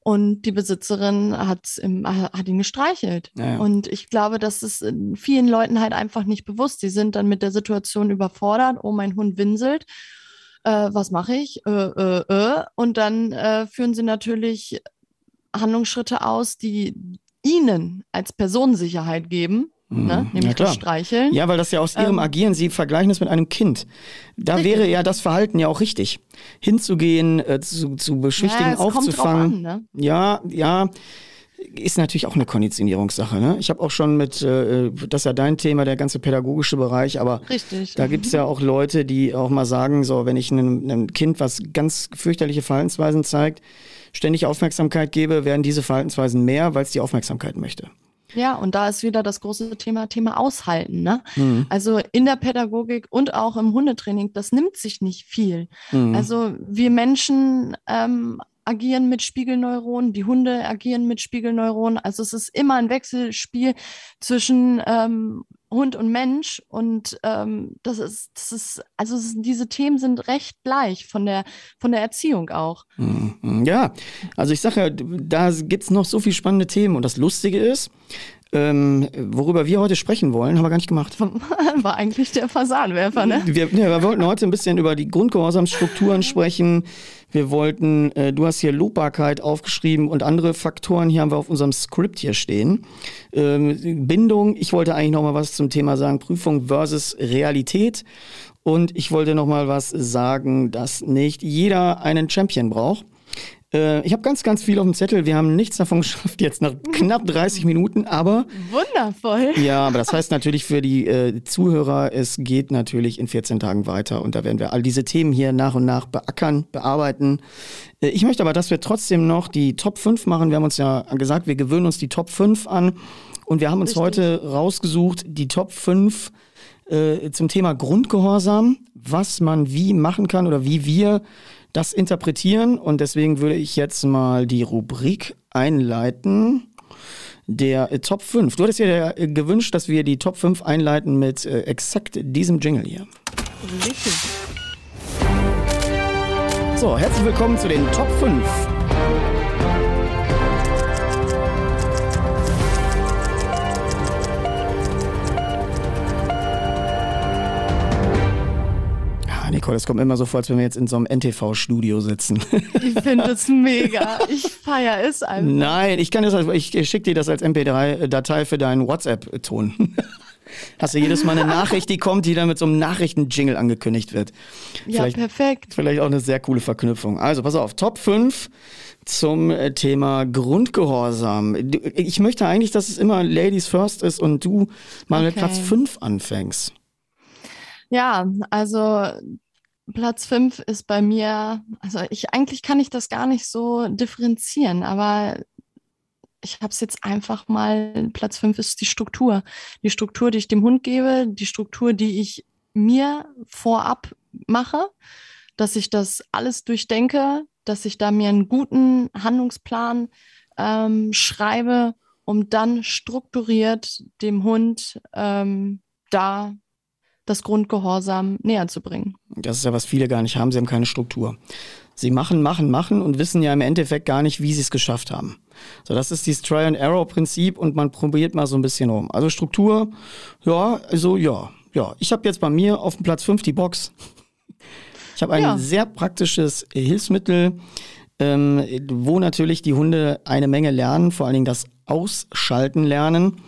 und die Besitzerin hat, im, hat ihn gestreichelt. Ja. Und ich glaube, das ist vielen Leuten halt einfach nicht bewusst. Sie sind dann mit der Situation überfordert. Oh, mein Hund winselt. Äh, was mache ich? Äh, äh, äh. und dann äh, führen sie natürlich Handlungsschritte aus, die ihnen als Personensicherheit geben Ne? Mhm. Nämlich ja, streicheln. Ja, weil das ja aus ihrem ähm, Agieren, sie vergleichen es mit einem Kind. Da richtig. wäre ja das Verhalten ja auch richtig. Hinzugehen, äh, zu, zu beschwichtigen, ja, aufzufangen. An, ne? Ja, ja. Ist natürlich auch eine Konditionierungssache. Ne? Ich habe auch schon mit, äh, das ist ja dein Thema, der ganze pädagogische Bereich, aber Richtig. da gibt es ja auch Leute, die auch mal sagen, so, wenn ich einem, einem Kind was ganz fürchterliche Verhaltensweisen zeigt, ständig Aufmerksamkeit gebe, werden diese Verhaltensweisen mehr, weil es die Aufmerksamkeit möchte. Ja, und da ist wieder das große Thema, Thema Aushalten. Ne? Mhm. Also in der Pädagogik und auch im Hundetraining, das nimmt sich nicht viel. Mhm. Also wir Menschen ähm, agieren mit Spiegelneuronen, die Hunde agieren mit Spiegelneuronen. Also es ist immer ein Wechselspiel zwischen ähm, Hund und Mensch und ähm, das ist, das ist, also ist, diese Themen sind recht gleich von der von der Erziehung auch. Mhm. Ja, also ich sage ja, da gibt es noch so viele spannende Themen und das Lustige ist, ähm, worüber wir heute sprechen wollen, haben wir gar nicht gemacht. [laughs] War eigentlich der Fasanwerfer, ne? Wir, ja, wir wollten heute ein bisschen über die Grundgehorsamsstrukturen sprechen. Wir wollten, äh, du hast hier Lobbarkeit aufgeschrieben und andere Faktoren hier haben wir auf unserem Skript hier stehen. Ähm, Bindung, ich wollte eigentlich noch mal was zum Thema sagen, Prüfung versus Realität. Und ich wollte noch mal was sagen, dass nicht jeder einen Champion braucht. Äh, ich habe ganz, ganz viel auf dem Zettel. Wir haben nichts davon [laughs] geschafft, jetzt nach knapp 30 Minuten, aber. Wundervoll. Ja, aber das heißt natürlich für die äh, Zuhörer, es geht natürlich in 14 Tagen weiter und da werden wir all diese Themen hier nach und nach beackern, bearbeiten. Äh, ich möchte aber, dass wir trotzdem noch die Top 5 machen. Wir haben uns ja gesagt, wir gewöhnen uns die Top 5 an und wir haben uns Richtig. heute rausgesucht, die Top 5 äh, zum Thema Grundgehorsam, was man wie machen kann oder wie wir das interpretieren und deswegen würde ich jetzt mal die Rubrik einleiten. Der äh, Top 5. Du hattest ja äh, gewünscht, dass wir die Top 5 einleiten mit äh, exakt diesem Jingle hier. Richtig. So, herzlich willkommen zu den Top 5. Nicole, es kommt immer so vor, als wenn wir jetzt in so einem NTV-Studio sitzen. Ich finde es mega. Ich feiere es einfach. Nein, ich kann das, ich schicke dir das als MP3-Datei für deinen WhatsApp-Ton. [laughs] Hast du jedes Mal eine Nachricht, die kommt, die dann mit so einem Nachrichten-Jingle angekündigt wird. Ja, vielleicht, perfekt. Vielleicht auch eine sehr coole Verknüpfung. Also, pass auf, Top 5 zum äh, Thema Grundgehorsam. Ich möchte eigentlich, dass es immer Ladies First ist und du mal okay. mit Platz 5 anfängst. Ja, also Platz 5 ist bei mir, also ich eigentlich kann ich das gar nicht so differenzieren, aber ich habe es jetzt einfach mal, Platz 5 ist die Struktur. Die Struktur, die ich dem Hund gebe, die Struktur, die ich mir vorab mache, dass ich das alles durchdenke, dass ich da mir einen guten Handlungsplan ähm, schreibe, um dann strukturiert dem Hund ähm, da das Grundgehorsam näher zu bringen. Das ist ja, was viele gar nicht haben. Sie haben keine Struktur. Sie machen, machen, machen und wissen ja im Endeffekt gar nicht, wie sie es geschafft haben. So, das ist dieses Try-and-Error-Prinzip und man probiert mal so ein bisschen rum. Also Struktur, ja, also ja, ja. Ich habe jetzt bei mir auf dem Platz 5 die Box. Ich habe ein ja. sehr praktisches Hilfsmittel, ähm, wo natürlich die Hunde eine Menge lernen, vor allen Dingen das Ausschalten lernen.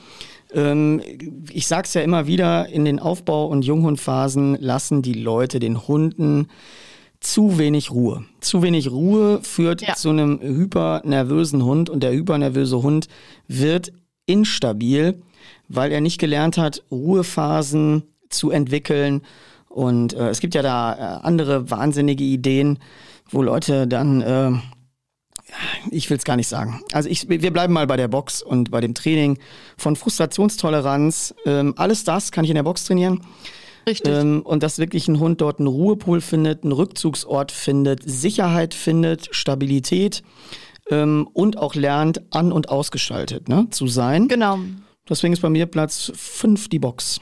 Ähm, ich sage es ja immer wieder, in den Aufbau- und Junghundphasen lassen die Leute den Hunden zu wenig Ruhe. Zu wenig Ruhe führt ja. zu einem hypernervösen Hund und der hypernervöse Hund wird instabil, weil er nicht gelernt hat, Ruhephasen zu entwickeln. Und äh, es gibt ja da äh, andere wahnsinnige Ideen, wo Leute dann, äh, ich will es gar nicht sagen. Also ich, wir bleiben mal bei der Box und bei dem Training von Frustrationstoleranz. Ähm, alles das kann ich in der Box trainieren. Richtig. Ähm, und dass wirklich ein Hund dort einen Ruhepol findet, einen Rückzugsort findet, Sicherheit findet, Stabilität ähm, und auch lernt, an- und ausgeschaltet ne, zu sein. Genau. Deswegen ist bei mir Platz 5 die Box.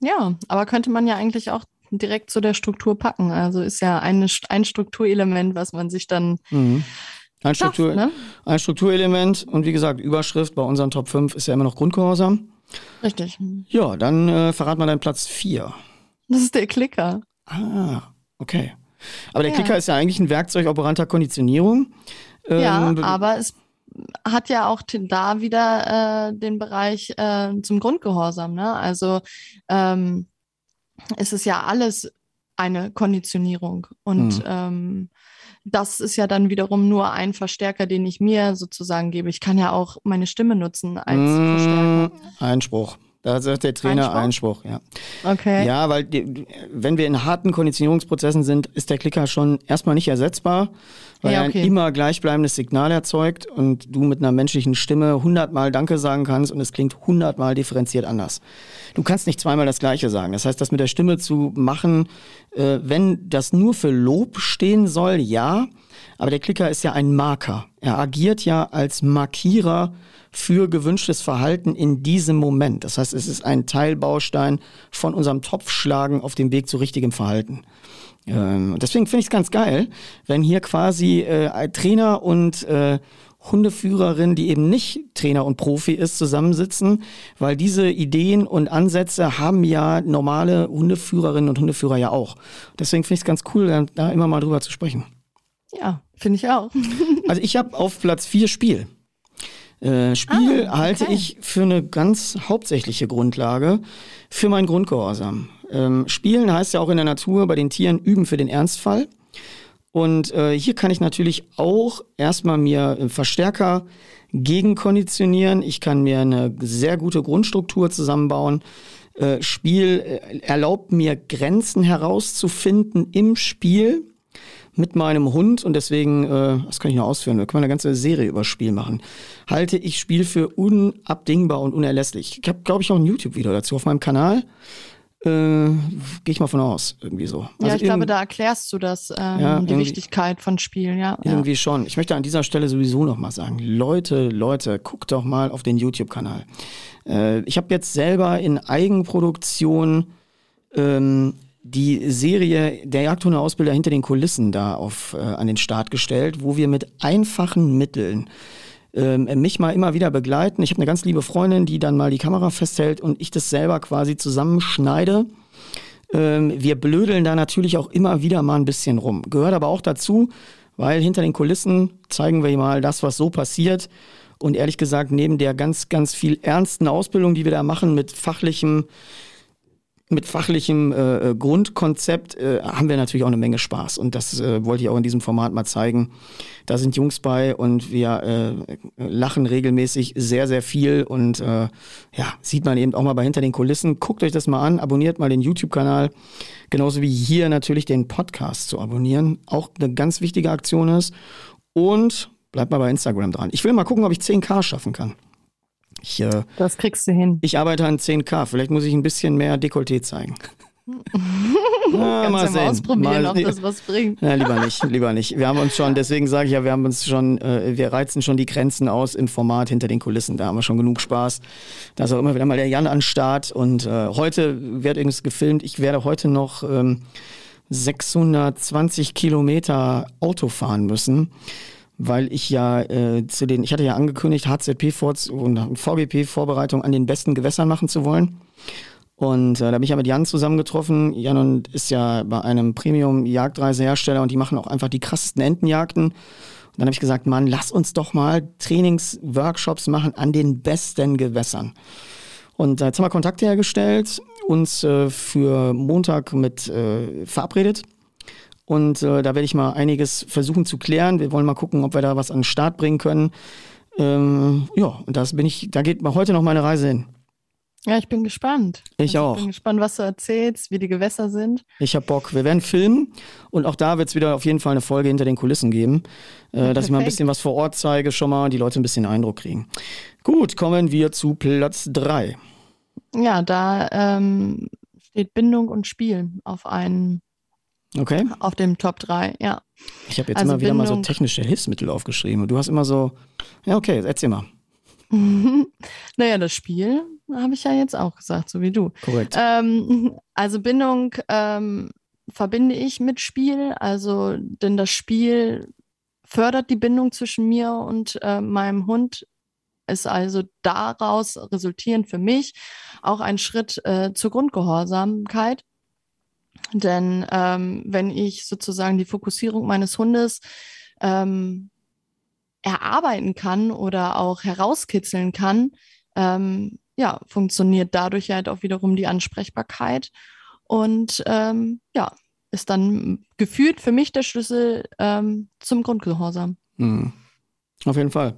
Ja, aber könnte man ja eigentlich auch direkt zu der Struktur packen. Also ist ja eine, ein Strukturelement, was man sich dann. Mhm. Ein, Struktur, ne? ein Strukturelement und wie gesagt, Überschrift bei unseren Top 5 ist ja immer noch Grundgehorsam. Richtig. Ja, dann äh, verrat mal deinen Platz 4. Das ist der Klicker. Ah, okay. Aber der ja. Klicker ist ja eigentlich ein Werkzeug operanter Konditionierung. Ähm, ja, aber es hat ja auch da wieder äh, den Bereich äh, zum Grundgehorsam. Ne? Also ähm, es ist ja alles eine Konditionierung. Und hm. ähm, das ist ja dann wiederum nur ein Verstärker, den ich mir sozusagen gebe. Ich kann ja auch meine Stimme nutzen als hm, Verstärker. Einspruch. Da sagt der Trainer Einspruch? Einspruch, ja. Okay. Ja, weil die, wenn wir in harten Konditionierungsprozessen sind, ist der Klicker schon erstmal nicht ersetzbar, weil ja, okay. ein immer gleichbleibendes Signal erzeugt und du mit einer menschlichen Stimme hundertmal Danke sagen kannst und es klingt hundertmal differenziert anders. Du kannst nicht zweimal das Gleiche sagen. Das heißt, das mit der Stimme zu machen, äh, wenn das nur für Lob stehen soll, ja, aber der Klicker ist ja ein Marker. Er agiert ja als Markierer für gewünschtes Verhalten in diesem Moment. Das heißt, es ist ein Teilbaustein von unserem Topfschlagen auf dem Weg zu richtigem Verhalten. Ähm, deswegen finde ich es ganz geil, wenn hier quasi äh, Trainer und äh, Hundeführerin, die eben nicht Trainer und Profi ist, zusammensitzen, weil diese Ideen und Ansätze haben ja normale Hundeführerinnen und Hundeführer ja auch. Deswegen finde ich es ganz cool, da immer mal drüber zu sprechen. Ja, finde ich auch. [laughs] also ich habe auf Platz 4 Spiel. Äh, Spiel ah, okay. halte ich für eine ganz hauptsächliche Grundlage für meinen Grundgehorsam. Ähm, Spielen heißt ja auch in der Natur bei den Tieren üben für den Ernstfall. Und äh, hier kann ich natürlich auch erstmal mir Verstärker gegenkonditionieren. Ich kann mir eine sehr gute Grundstruktur zusammenbauen. Äh, Spiel äh, erlaubt mir Grenzen herauszufinden im Spiel mit meinem Hund und deswegen, äh, das kann ich noch ausführen, wir können eine ganze Serie über Spiel machen, halte ich Spiel für unabdingbar und unerlässlich. Ich habe, glaube ich, auch ein YouTube-Video dazu auf meinem Kanal. Äh, Gehe ich mal von aus, irgendwie so. Also ja, ich glaube, da erklärst du das, ähm, ja, die Wichtigkeit von Spielen, ja. Irgendwie ja. schon. Ich möchte an dieser Stelle sowieso noch mal sagen, Leute, Leute, guckt doch mal auf den YouTube-Kanal. Äh, ich habe jetzt selber in Eigenproduktion ähm, die Serie Der Jagdhundeausbilder hinter den Kulissen da auf, äh, an den Start gestellt, wo wir mit einfachen Mitteln ähm, mich mal immer wieder begleiten. Ich habe eine ganz liebe Freundin, die dann mal die Kamera festhält und ich das selber quasi zusammenschneide. Ähm, wir blödeln da natürlich auch immer wieder mal ein bisschen rum. Gehört aber auch dazu, weil hinter den Kulissen zeigen wir mal das, was so passiert. Und ehrlich gesagt, neben der ganz, ganz viel ernsten Ausbildung, die wir da machen mit fachlichem mit fachlichem äh, äh, Grundkonzept äh, haben wir natürlich auch eine Menge Spaß. Und das äh, wollte ich auch in diesem Format mal zeigen. Da sind Jungs bei und wir äh, lachen regelmäßig sehr, sehr viel. Und äh, ja, sieht man eben auch mal bei hinter den Kulissen. Guckt euch das mal an, abonniert mal den YouTube-Kanal. Genauso wie hier natürlich den Podcast zu abonnieren. Auch eine ganz wichtige Aktion ist. Und bleibt mal bei Instagram dran. Ich will mal gucken, ob ich 10k schaffen kann. Ich, äh, das kriegst du hin. Ich arbeite an 10K. Vielleicht muss ich ein bisschen mehr Dekolleté zeigen. [laughs] ja, mal, sehen. ausprobieren, mal, ob das was bringt. Ja, lieber nicht, lieber nicht. Wir haben uns schon, [laughs] deswegen sage ich ja, wir haben uns schon, äh, wir reizen schon die Grenzen aus im Format hinter den Kulissen. Da haben wir schon genug Spaß. Da ist auch immer wieder mal der Jan an Start und äh, heute wird übrigens gefilmt. Ich werde heute noch ähm, 620 Kilometer Auto fahren müssen, weil ich ja äh, zu den, ich hatte ja angekündigt, HZP und VGP-Vorbereitung an den besten Gewässern machen zu wollen. Und äh, da bin ich ja mit Jan zusammengetroffen. Jan und ist ja bei einem Premium-Jagdreisehersteller und die machen auch einfach die krassesten Entenjagden. Und dann habe ich gesagt, Mann, lass uns doch mal Trainingsworkshops machen an den besten Gewässern. Und jetzt haben wir Kontakte hergestellt, uns äh, für Montag mit äh, verabredet. Und äh, da werde ich mal einiges versuchen zu klären. Wir wollen mal gucken, ob wir da was an den Start bringen können. Ähm, ja, und das bin ich, da geht mal heute noch meine Reise hin. Ja, ich bin gespannt. Ich also auch. Ich bin gespannt, was du erzählst, wie die Gewässer sind. Ich hab Bock. Wir werden filmen und auch da wird es wieder auf jeden Fall eine Folge hinter den Kulissen geben, äh, dass ich mal ein bisschen was vor Ort zeige, schon mal die Leute ein bisschen Eindruck kriegen. Gut, kommen wir zu Platz drei. Ja, da ähm, steht Bindung und Spiel auf einen, Okay? auf dem Top 3, ja. Ich habe jetzt Also immer wieder mal so Bindung- technische Hilfsmittel aufgeschrieben und du hast immer so, ja okay, erzähl mal. [laughs] naja, das Spiel habe ich ja jetzt auch gesagt, so wie du. Korrekt. Ähm, [laughs] also Bindung ähm, verbinde ich mit Spiel, also denn das Spiel fördert die Bindung zwischen mir und äh, meinem Hund, ist also daraus resultierend für mich auch ein Schritt äh, zur Grundgehorsamkeit. Denn ähm, wenn ich sozusagen die Fokussierung meines Hundes ähm, erarbeiten kann oder auch herauskitzeln kann, ähm, ja, funktioniert dadurch halt auch wiederum die Ansprechbarkeit und ähm, ja, ist dann gefühlt für mich der Schlüssel ähm, zum Grundgehorsam. Mhm. Auf jeden Fall.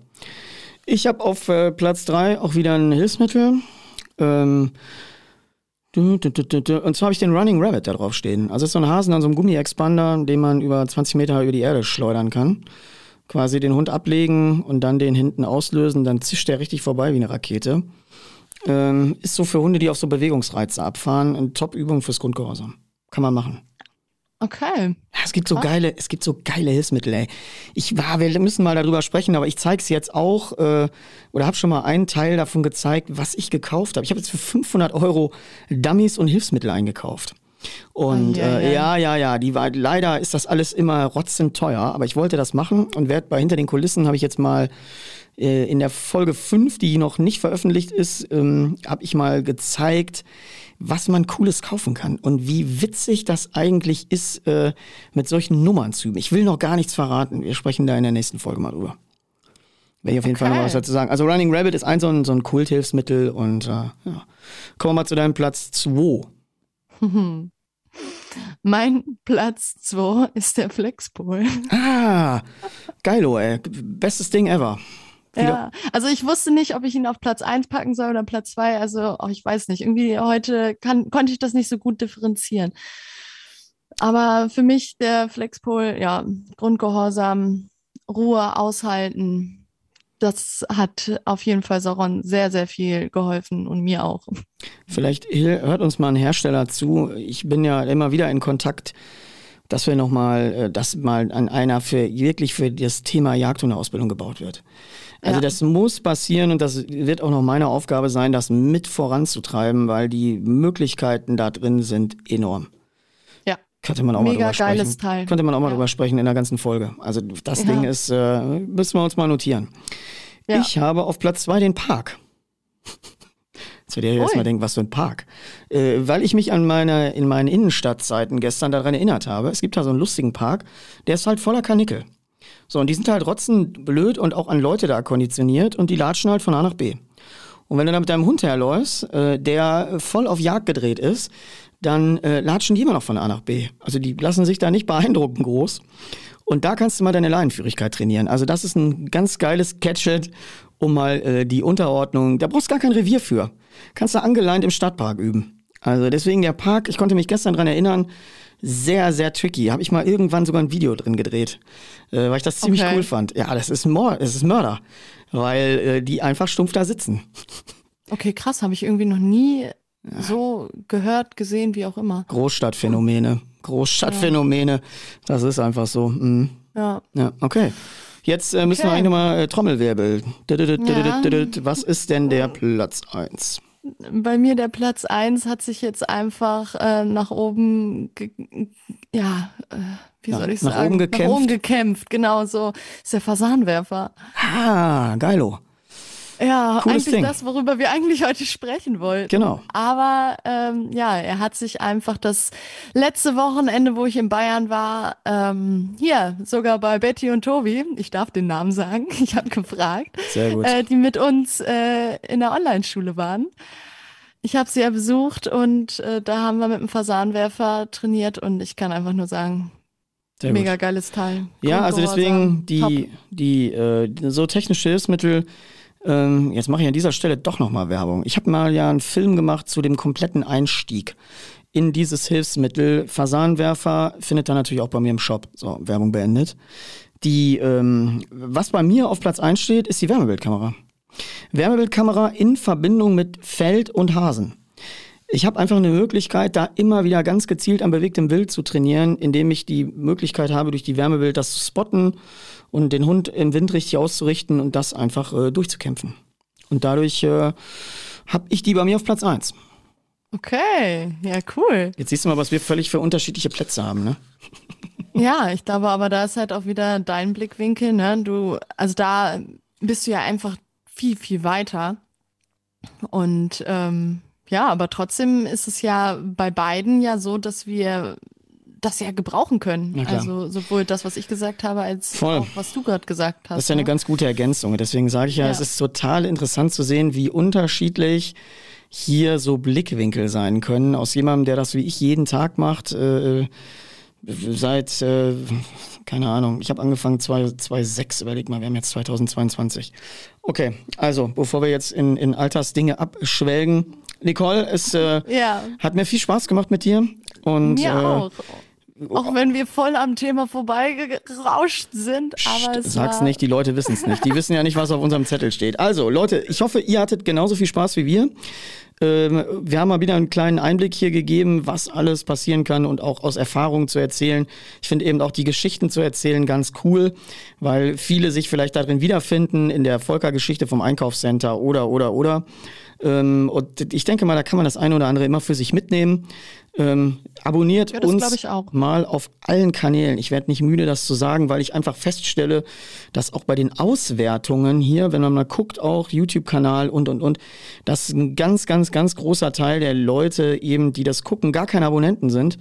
Ich habe auf äh, Platz drei auch wieder ein Hilfsmittel. Ähm, und zwar habe ich den Running Rabbit da drauf stehen. Also ist so ein Hasen an so einem Gummi-Expander, den man über 20 Meter über die Erde schleudern kann. Quasi den Hund ablegen und dann den hinten auslösen, dann zischt der richtig vorbei wie eine Rakete. Ähm, ist so für Hunde, die auf so Bewegungsreize abfahren, eine Top-Übung fürs Grundgehorsam. Kann man machen. Okay. Es gibt so geile, es gibt so geile Hilfsmittel, ey. Ich war, wir müssen mal darüber sprechen, aber ich zeig's jetzt auch äh, oder habe schon mal einen Teil davon gezeigt, was ich gekauft habe. Ich habe jetzt für 500 Euro Dummies und Hilfsmittel eingekauft. Und Ei, ei, äh, ja, ja, ja, die war, leider ist das alles immer rotzend teuer, aber ich wollte das machen und werd bei hinter den Kulissen habe ich jetzt mal äh, in der Folge 5, die noch nicht veröffentlicht ist, ähm, habe ich mal gezeigt, was man Cooles kaufen kann und wie witzig das eigentlich ist, äh, mit solchen Nummern zu üben. Ich will noch gar nichts verraten. Wir sprechen da in der nächsten Folge mal drüber. Werde ich auf jeden Fall noch Okay. was dazu sagen. Also Running Rabbit ist ein so ein, so ein Kulthilfsmittel und äh, ja. Kommen wir mal zu deinem Platz 2. [laughs] Mein Platz 2 ist der Flexpol. Ah, geilo, ey. Bestes Ding ever. Ja, also ich wusste nicht, ob ich ihn auf Platz 1 packen soll oder Platz 2. Also oh, ich weiß nicht. Irgendwie heute kann, konnte ich das nicht so gut differenzieren. Aber für mich der Flexpol, ja, Grundgehorsam, Ruhe aushalten, das hat auf jeden Fall Sauron sehr, sehr viel geholfen und mir auch. Vielleicht hört uns mal ein Hersteller zu. Ich bin ja immer wieder in Kontakt, dass wir nochmal, äh, dass mal an einer für wirklich für das Thema Jagdhundeausbildung gebaut wird. Also Ja. das muss passieren und das wird auch noch meine Aufgabe sein, das mit voranzutreiben, weil die Möglichkeiten da drin sind enorm. Ja. Könnte man auch mal Mega drüber sprechen. geiles Teil. Könnte man auch mal Ja. drüber sprechen in der ganzen Folge. Also das Ja. Ding ist, äh, müssen wir uns mal notieren. Ich habe auf Platz zwei den Park. [laughs] Jetzt werdet ihr erstmal denken, was für ein Park. Äh, weil ich mich an meine, in meinen Innenstadtzeiten gestern daran erinnert habe, es gibt da so einen lustigen Park, der ist halt voller Kanickel. So, und die sind halt rotzend blöd und auch an Leute da konditioniert und die latschen halt von A nach B. Und wenn du da mit deinem Hund herläufst, äh, der voll auf Jagd gedreht ist, dann äh, latschen die immer noch von A nach B. Also die lassen sich da nicht beeindrucken groß. Und da kannst du mal deine Leinenführigkeit trainieren. Also das ist ein ganz geiles Gadget, um mal äh, die Unterordnung, da brauchst du gar kein Revier für. Kannst du angeleint im Stadtpark üben. Also deswegen der Park, ich konnte mich gestern dran erinnern, sehr, sehr tricky. Habe ich mal irgendwann sogar ein Video drin gedreht, äh, weil ich das ziemlich Okay. cool fand. Ja, das ist, Mord, das ist Mörder, weil äh, die einfach stumpf da sitzen. [laughs] Okay, krass, habe ich irgendwie noch nie so gehört, gesehen, wie auch immer. Großstadtphänomene. Großstadtphänomene. Das ist einfach so. Mm. Ja. Ja, okay. Jetzt äh, müssen wir Okay. eigentlich nochmal äh, Trommelwirbel. Ja. Was ist denn der Platz 1? Bei mir der Platz 1 hat sich jetzt einfach äh, nach oben, ja, äh, wie soll ich nach sagen? Oben gekämpft. Nach oben gekämpft, genau so. Ist der Fasanwerfer. Ah, geilo. Ja, Cooles eigentlich Ding. das, worüber wir eigentlich heute sprechen wollten. Genau. Aber ähm, ja, er hat sich einfach das letzte Wochenende, wo ich in Bayern war, ähm, hier sogar bei Betty und Tobi, ich darf den Namen sagen, [laughs] ich habe gefragt, Sehr gut. äh, die mit uns äh, in der Online-Schule waren. Ich habe sie ja besucht und äh, da haben wir mit dem Fasanwerfer trainiert und ich kann einfach nur sagen, Sehr gut. mega geiles Teil. Ja, also deswegen top. die, die äh, so technische Hilfsmittel. Ähm, jetzt mache ich an dieser Stelle doch nochmal Werbung. Ich habe mal ja einen Film gemacht zu dem kompletten Einstieg in dieses Hilfsmittel. Fasanwerfer findet dann natürlich auch bei mir im Shop. So, Werbung beendet. Die, ähm, was bei mir auf Platz 1 steht, ist die Wärmebildkamera. Wärmebildkamera in Verbindung mit Feld und Hasen. Ich habe einfach eine Möglichkeit, da immer wieder ganz gezielt am bewegtem Wild zu trainieren, indem ich die Möglichkeit habe, durch die Wärmebild das zu spotten und den Hund im Wind richtig auszurichten und das einfach äh, durchzukämpfen. Und dadurch äh, habe ich die bei mir auf Platz 1. Okay, ja, cool. Jetzt siehst du mal, was wir völlig für unterschiedliche Plätze haben, ne? [laughs] Ja, ich glaube, aber da ist halt auch wieder dein Blickwinkel, ne? Du, also da bist du ja einfach viel, viel weiter. Und ähm, ja, aber trotzdem ist es ja bei beiden ja so, dass wir das ja gebrauchen können. Also sowohl das, was ich gesagt habe, als Voll. auch was du gerade gesagt hast. Das ist ja eine ne? ganz gute Ergänzung. Deswegen sage ich ja, Ja. es ist total interessant zu sehen, wie unterschiedlich hier so Blickwinkel sein können. Aus jemandem, der das wie ich jeden Tag macht, äh, seit, äh, keine Ahnung, ich habe angefangen 2006, überleg mal, wir haben jetzt 2022. Okay, also, bevor wir jetzt in, in Altersdinge abschwelgen. Nicole, es äh, Ja, hat mir viel Spaß gemacht mit dir. Und, mir äh, auch. Auch wenn wir voll am Thema vorbeigerauscht sind, aber es Sag's nicht, die Leute wissen es nicht. Die wissen ja nicht, was auf unserem Zettel steht. Also, Leute, ich hoffe, ihr hattet genauso viel Spaß wie wir. Ähm, wir haben mal wieder einen kleinen Einblick hier gegeben, was alles passieren kann und auch aus Erfahrung zu erzählen. Ich finde eben auch die Geschichten zu erzählen ganz cool, weil viele sich vielleicht darin wiederfinden, in der Volker-Geschichte vom Einkaufscenter oder, oder, oder. Ähm, und ich denke mal, da kann man das eine oder andere immer für sich mitnehmen. Ähm, abonniert Ja, uns mal auf allen Kanälen. Ich werde nicht müde, das zu sagen, weil ich einfach feststelle, dass auch bei den Auswertungen hier, wenn man mal guckt, auch YouTube-Kanal und, und, und, dass ein ganz, ganz, ganz großer Teil der Leute eben, die das gucken, gar keine Abonnenten sind.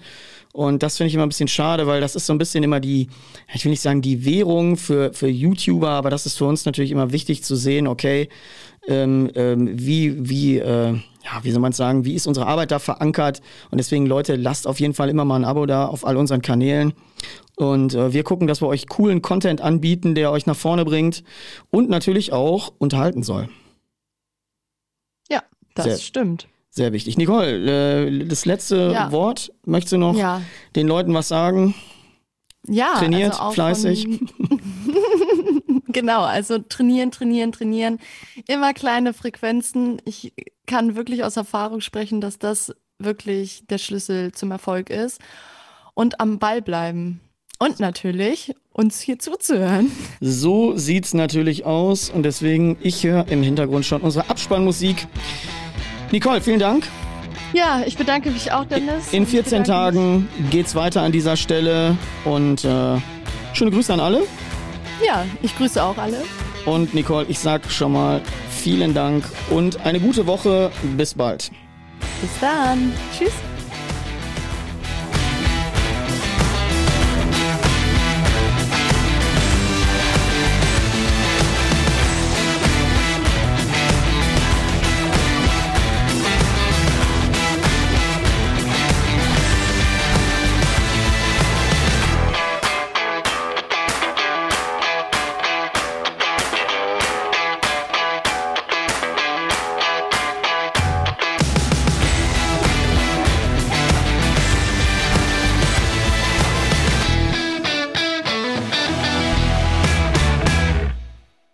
Und das finde ich immer ein bisschen schade, weil das ist so ein bisschen immer die, ich will nicht sagen die Währung für, für YouTuber, aber das ist für uns natürlich immer wichtig zu sehen, okay, ähm, ähm, wie, wie, äh, ja, wie soll man sagen, wie ist unsere Arbeit da verankert? Und deswegen, Leute, lasst auf jeden Fall immer mal ein Abo da auf all unseren Kanälen. Und äh, wir gucken, dass wir euch coolen Content anbieten, der euch nach vorne bringt und natürlich auch unterhalten soll. ja, das Sehr- stimmt. Sehr wichtig. Nicole, äh, das letzte Ja. Wort. Möchtest du noch Ja, den Leuten was sagen? ja. Trainiert, also fleißig. [laughs] [laughs] Genau, also trainieren, trainieren, trainieren. Immer kleine Frequenzen. Ich kann wirklich aus Erfahrung sprechen, dass das wirklich der Schlüssel zum Erfolg ist. Und am Ball bleiben. Und natürlich uns hier zuzuhören. So sieht's natürlich aus und deswegen, ich höre im Hintergrund schon unsere Abspannmusik. Nicole, vielen Dank. Ja, ich bedanke mich auch, Dennis. In Ich 14 bedanke Tagen geht's weiter an dieser Stelle und äh, schöne Grüße an alle. Ja, ich grüße auch alle. Und Nicole, ich sag schon mal vielen Dank und eine gute Woche. Bis bald. Bis dann. Tschüss.